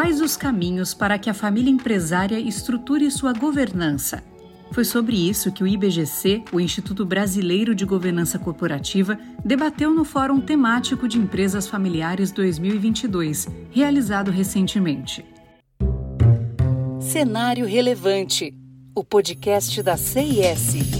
Quais os caminhos para que a família empresária estruture sua governança? Foi sobre isso que o IBGC, o Instituto Brasileiro de Governança Corporativa, debateu no Fórum Temático de Empresas Familiares 2022, realizado recentemente. Cenário Relevante, o podcast da CIS.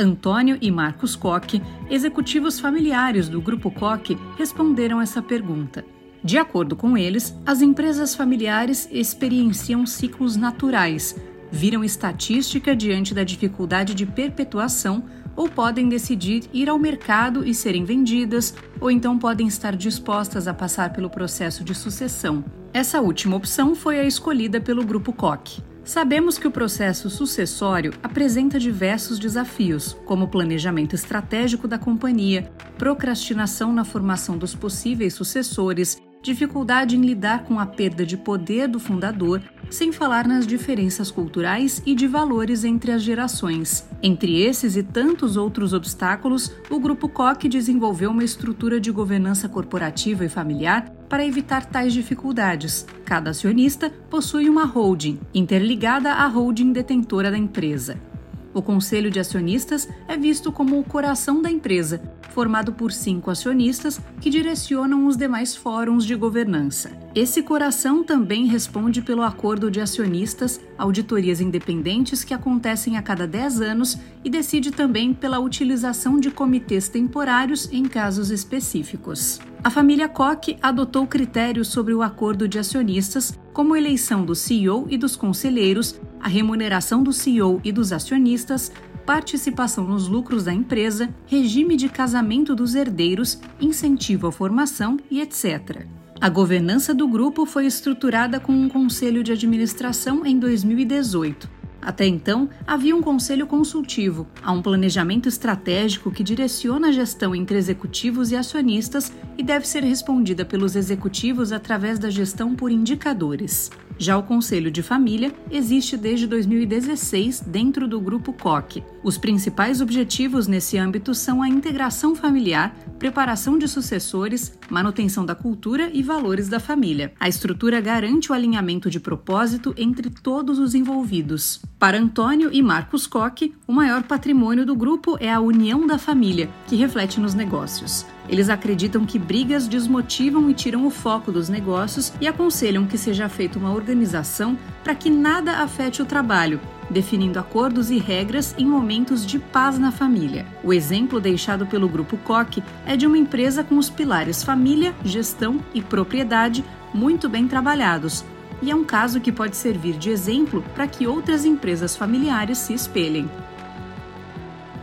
Antônio e Marcos Koch, executivos familiares do Grupo Koch, responderam essa pergunta. De acordo com eles, as empresas familiares experienciam ciclos naturais, viram estatística diante da dificuldade de perpetuação ou podem decidir ir ao mercado e serem vendidas, ou então podem estar dispostas a passar pelo processo de sucessão. Essa última opção foi a escolhida pelo Grupo Koch. Sabemos que o processo sucessório apresenta diversos desafios, como planejamento estratégico da companhia, procrastinação na formação dos possíveis sucessores, dificuldade em lidar com a perda de poder do fundador, sem falar nas diferenças culturais e de valores entre as gerações. Entre esses e tantos outros obstáculos, o Grupo Koch desenvolveu uma estrutura de governança corporativa e familiar para evitar tais dificuldades. Cada acionista possui uma holding, interligada à holding detentora da empresa. O Conselho de Acionistas é visto como o coração da empresa, formado por cinco acionistas que direcionam os demais fóruns de governança. Esse coração também responde pelo acordo de acionistas, auditorias independentes que acontecem a cada 10 anos e decide também pela utilização de comitês temporários em casos específicos. A família Koch adotou critérios sobre o acordo de acionistas, como eleição do CEO e dos conselheiros, a remuneração do CEO e dos acionistas, participação nos lucros da empresa, regime de casamento dos herdeiros, incentivo à formação e etc. A governança do grupo foi estruturada com um conselho de administração em 2018. Até então, havia um conselho consultivo, há um planejamento estratégico que direciona a gestão entre executivos e acionistas e deve ser respondida pelos executivos através da gestão por indicadores. Já o Conselho de Família existe desde 2016 dentro do Grupo COC. Os principais objetivos nesse âmbito são a integração familiar, preparação de sucessores, manutenção da cultura e valores da família. A estrutura garante o alinhamento de propósito entre todos os envolvidos. Para Antônio e Marcos Koch, o maior patrimônio do grupo é a união da família, que reflete nos negócios. Eles acreditam que brigas desmotivam e tiram o foco dos negócios e aconselham que seja feita uma organização para que nada afete o trabalho, definindo acordos e regras em momentos de paz na família. O exemplo deixado pelo Grupo Koch é de uma empresa com os pilares família, gestão e propriedade muito bem trabalhados, e é um caso que pode servir de exemplo para que outras empresas familiares se espelhem.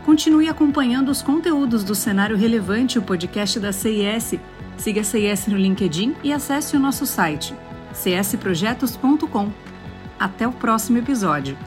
Continue acompanhando os conteúdos do Cenário Relevante, o podcast da CIS. Siga a CIS no LinkedIn e acesse o nosso site csprojetos.com. Até o próximo episódio.